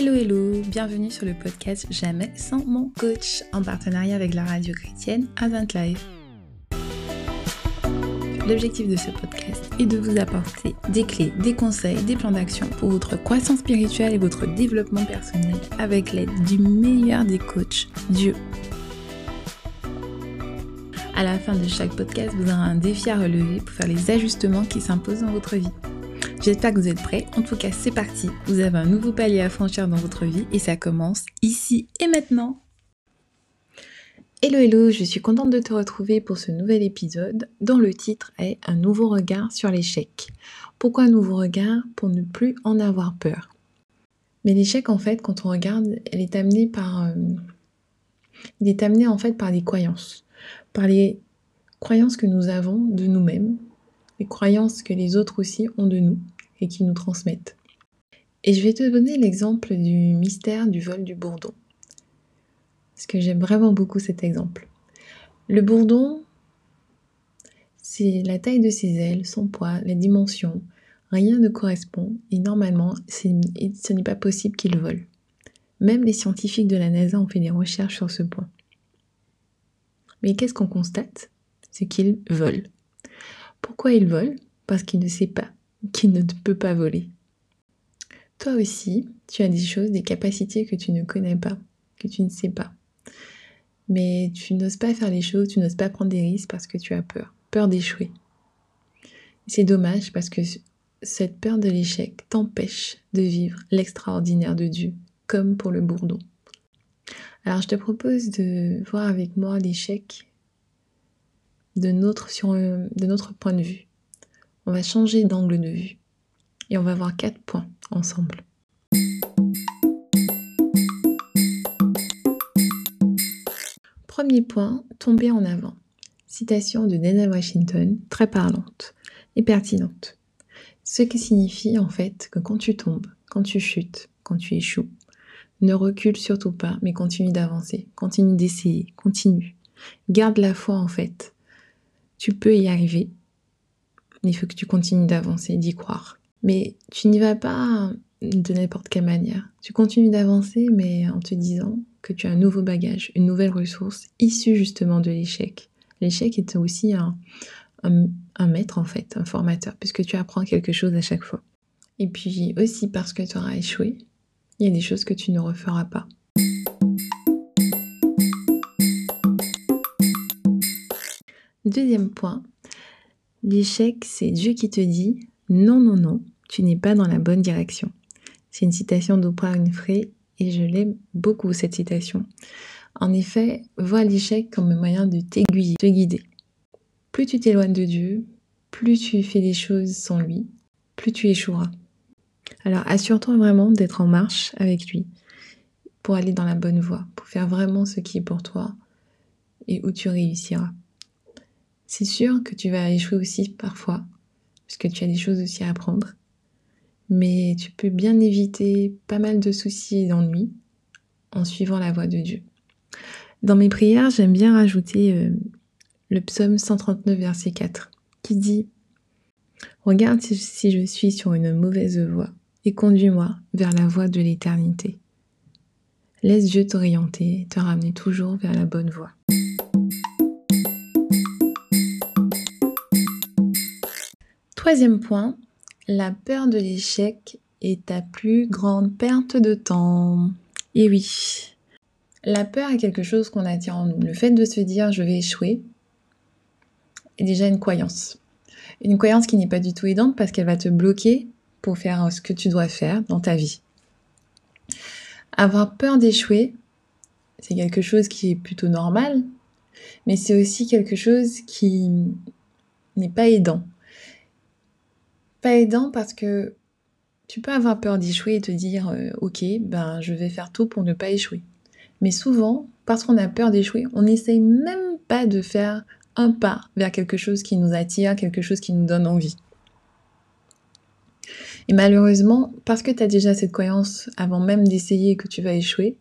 Hello hello, bienvenue sur le podcast Jamais sans mon coach en partenariat avec la radio chrétienne Advent Live. L'objectif de ce podcast est de vous apporter des clés, des conseils, des plans d'action pour votre croissance spirituelle et votre développement personnel avec l'aide du meilleur des coachs, Dieu. À la fin de chaque podcast, vous aurez un défi à relever pour faire les ajustements qui s'imposent dans votre vie. J'espère que vous êtes prêts. En tout cas, c'est parti. Vous avez un nouveau palier à franchir dans votre vie et ça commence ici et maintenant. Hello hello, je suis contente de te retrouver pour ce nouvel épisode dont le titre est Un nouveau regard sur l'échec. Pourquoi un nouveau regard Pour ne plus en avoir peur? Mais l'échec en fait, quand on regarde, elle est amenée par euh, il est amené en fait par les croyances, par les croyances que nous avons de nous-mêmes, les croyances que les autres aussi ont de nous et qui nous transmettent. Et je vais te donner l'exemple du mystère du vol du bourdon. Parce que j'aime vraiment beaucoup cet exemple. Le bourdon, c'est la taille de ses ailes, son poids, la dimension. Rien ne correspond et normalement, ce n'est pas possible qu'il vole. Même les scientifiques de la NASA ont fait des recherches sur ce point. Mais qu'est-ce qu'on constate? C'est qu'il vole. Pourquoi il vole? Parce qu'il ne sait pas qu'il ne peut pas voler. Toi aussi, tu as des choses, des capacités que tu ne connais pas, que tu ne sais pas. Mais tu n'oses pas faire les choses, tu n'oses pas prendre des risques parce que tu as peur, peur d'échouer. C'est dommage parce que cette peur de l'échec t'empêche de vivre l'extraordinaire de Dieu, comme pour le bourdon. Alors je te propose de voir avec moi l'échec de notre, point de vue. On va changer d'angle de vue et on va voir quatre points ensemble. Premier point, tomber en avant. Citation de Denzel Washington, très parlante et pertinente. Ce qui signifie en fait que quand tu tombes, quand tu chutes, quand tu échoues, ne recule surtout pas, mais continue d'avancer, continue d'essayer, continue. Garde la foi en fait tu peux y arriver. Il faut que tu continues d'avancer, d'y croire. Mais tu n'y vas pas de n'importe quelle manière. Tu continues d'avancer, mais en te disant que tu as un nouveau bagage, une nouvelle ressource issue justement de l'échec. L'échec est aussi un, maître en fait, un formateur, puisque tu apprends quelque chose à chaque fois. Et puis aussi parce que tu auras échoué, il y a des choses que tu ne referas pas. Deuxième point, l'échec, c'est Dieu qui te dit non, non, non, tu n'es pas dans la bonne direction. C'est une citation d'Oprah Winfrey et je l'aime beaucoup cette citation. En effet, vois l'échec comme un moyen de t'aiguiller, de te guider. Plus tu t'éloignes de Dieu, plus tu fais des choses sans lui, plus tu échoueras. Alors assure-toi vraiment d'être en marche avec lui pour aller dans la bonne voie, pour faire vraiment ce qui est pour toi et où tu réussiras. C'est sûr que tu vas échouer aussi parfois, parce que tu as des choses aussi à apprendre. Mais tu peux bien éviter pas mal de soucis et d'ennuis en suivant la voie de Dieu. Dans mes prières, j'aime bien rajouter euh, le psaume 139, verset 4, qui dit Regarde si je suis sur une mauvaise voie et conduis-moi vers la voie de l'éternité. Laisse Dieu t'orienter, te ramener toujours vers la bonne voie. Troisième point, la peur de l'échec est ta plus grande perte de temps. Et oui, la peur est quelque chose qu'on attire en nous. Le fait de se dire je vais échouer est déjà une croyance. Une croyance qui n'est pas du tout aidante parce qu'elle va te bloquer pour faire ce que tu dois faire dans ta vie. Avoir peur d'échouer, c'est quelque chose qui est plutôt normal, mais c'est aussi quelque chose qui n'est pas aidant aidant parce que tu peux avoir peur d'échouer et te dire euh, ok ben je vais faire tout pour ne pas échouer mais souvent parce qu'on a peur d'échouer on n'essaye même pas de faire un pas vers quelque chose qui nous attire quelque chose qui nous donne envie et malheureusement parce que tu as déjà cette croyance avant même d'essayer que tu vas échouer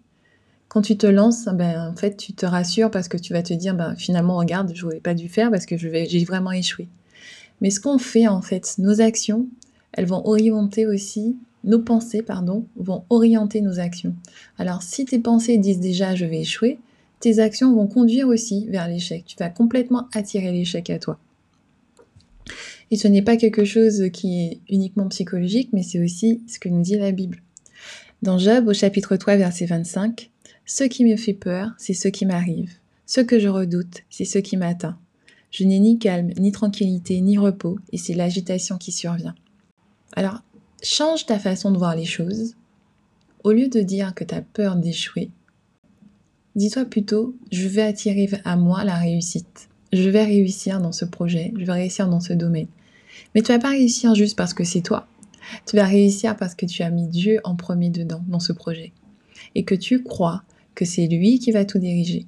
quand tu te lances, ben, en fait, tu te rassures parce que tu vas te dire, ben, finalement, regarde, je n'aurais pas dû faire parce que j'ai vraiment échoué. Mais ce qu'on fait en fait, nos actions, elles vont orienter aussi nos pensées, pardon, vont orienter nos actions. Alors si tes pensées disent déjà je vais échouer, tes actions vont conduire aussi vers l'échec. Tu vas complètement attirer l'échec à toi. Et ce n'est pas quelque chose qui est uniquement psychologique, mais c'est aussi ce que nous dit la Bible. Dans Job, au chapitre 3, verset 25, Ce qui me fait peur, c'est ce qui m'arrive. Ce que je redoute, c'est ce qui m'atteint. Je n'ai ni calme, ni tranquillité, ni repos, et c'est l'agitation qui survient. Alors, change ta façon de voir les choses. Au lieu de dire que tu as peur d'échouer, dis-toi plutôt, je vais attirer à moi la réussite. Je vais réussir dans ce projet, je vais réussir dans ce domaine. Mais tu vas pas réussir juste parce que c'est toi. Tu vas réussir parce que tu as mis Dieu en premier dedans, dans ce projet. Et que tu crois que c'est lui qui va tout diriger.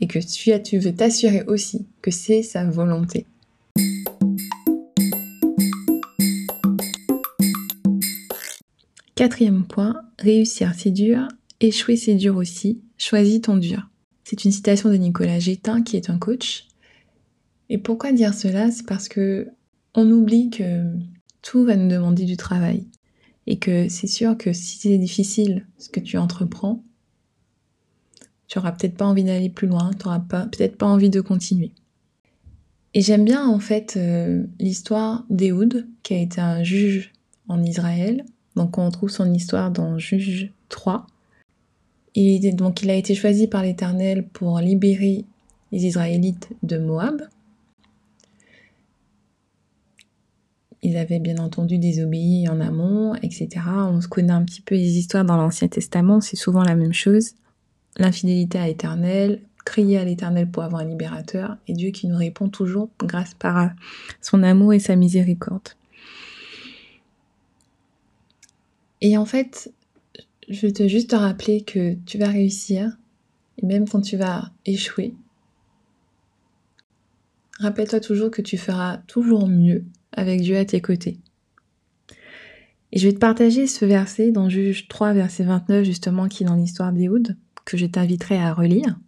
Et que tu, veux t'assurer aussi que c'est sa volonté. Quatrième point, réussir c'est dur, échouer c'est dur aussi, choisis ton dur. C'est une citation de Nicolas Gétin qui est un coach. Et pourquoi dire cela? C'est parce que on oublie que tout va nous demander du travail. Et que c'est sûr que si c'est difficile ce que tu entreprends, tu auras peut-être pas envie d'aller plus loin, tu n'auras peut-être pas envie de continuer. Et j'aime bien en fait euh, l'histoire d'Éhoud, qui a été un juge en Israël, donc on trouve son histoire dans Juge 3. Et donc il a été choisi par l'Éternel pour libérer les Israélites de Moab. Ils avaient bien entendu désobéi en amont, etc. On se connaît un petit peu les histoires dans l'Ancien Testament, c'est souvent la même chose. L'infidélité à l'Éternel, crier à l'Éternel pour avoir un libérateur, et Dieu qui nous répond toujours grâce par son amour et sa miséricorde. Et en fait, je veux te juste te rappeler que tu vas réussir, et même quand tu vas échouer, rappelle-toi toujours que tu feras toujours mieux avec Dieu à tes côtés. Et je vais te partager ce verset dans Juge 3, verset 29, justement, qui est dans l'histoire d'Éhoud, que je t'inviterai à relire.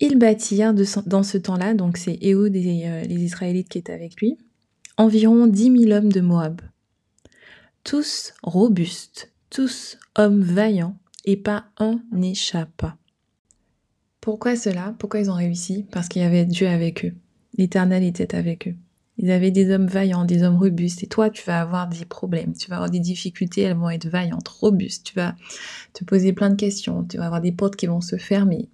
Ils bâtirent dans ce temps-là, donc c'est Éhoud et euh, les Israélites qui étaient avec lui, environ 10 000 hommes de Moab tous robustes, tous hommes vaillants, et pas un n'échappa. Pourquoi cela? Pourquoi ils ont réussi? Parce qu'il y avait Dieu avec eux. L'Éternel était avec eux. Ils avaient des hommes vaillants, des hommes robustes. Et toi, tu vas avoir des problèmes, tu vas avoir des difficultés, elles vont être vaillantes, robustes. Tu vas te poser plein de questions, tu vas avoir des portes qui vont se fermer.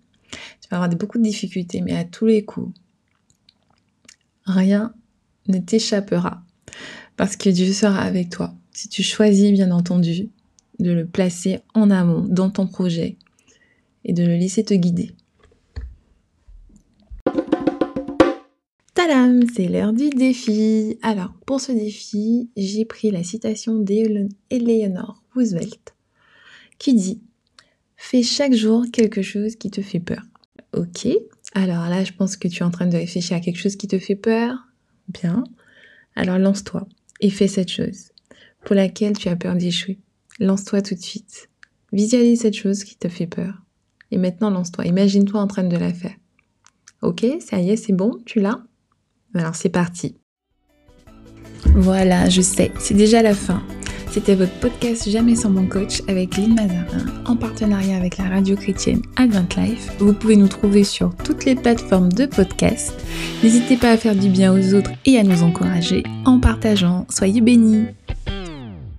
Tu vas avoir beaucoup de difficultés, mais à tous les coups, rien ne t'échappera. Parce que Dieu sera avec toi si tu choisis bien entendu de le placer en amont dans ton projet et de le laisser te guider. Tadam, c'est l'heure du défi. Alors, pour ce défi, j'ai pris la citation d'Eleanor Roosevelt qui dit Fais chaque jour quelque chose qui te fait peur. Ok, alors là, je pense que tu es en train de réfléchir à quelque chose qui te fait peur. Bien, alors lance-toi et fais cette chose pour laquelle tu as peur d'échouer. Lance-toi tout de suite. Visualise cette chose qui te fait peur. Et maintenant, lance-toi. Imagine-toi en train de la faire. Ok, ça y est, c'est bon, tu l'as? Alors c'est parti. Voilà, je sais, c'est déjà la fin. C'était votre podcast Jamais sans mon coach avec Lynn Mazarin en partenariat avec la radio chrétienne Advent Life. Vous pouvez nous trouver sur toutes les plateformes de podcast. N'hésitez pas à faire du bien aux autres et à nous encourager en partageant. Soyez bénis